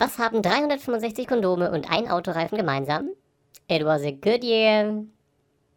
Was haben 365 Kondome und ein Autoreifen gemeinsam? It was a good year.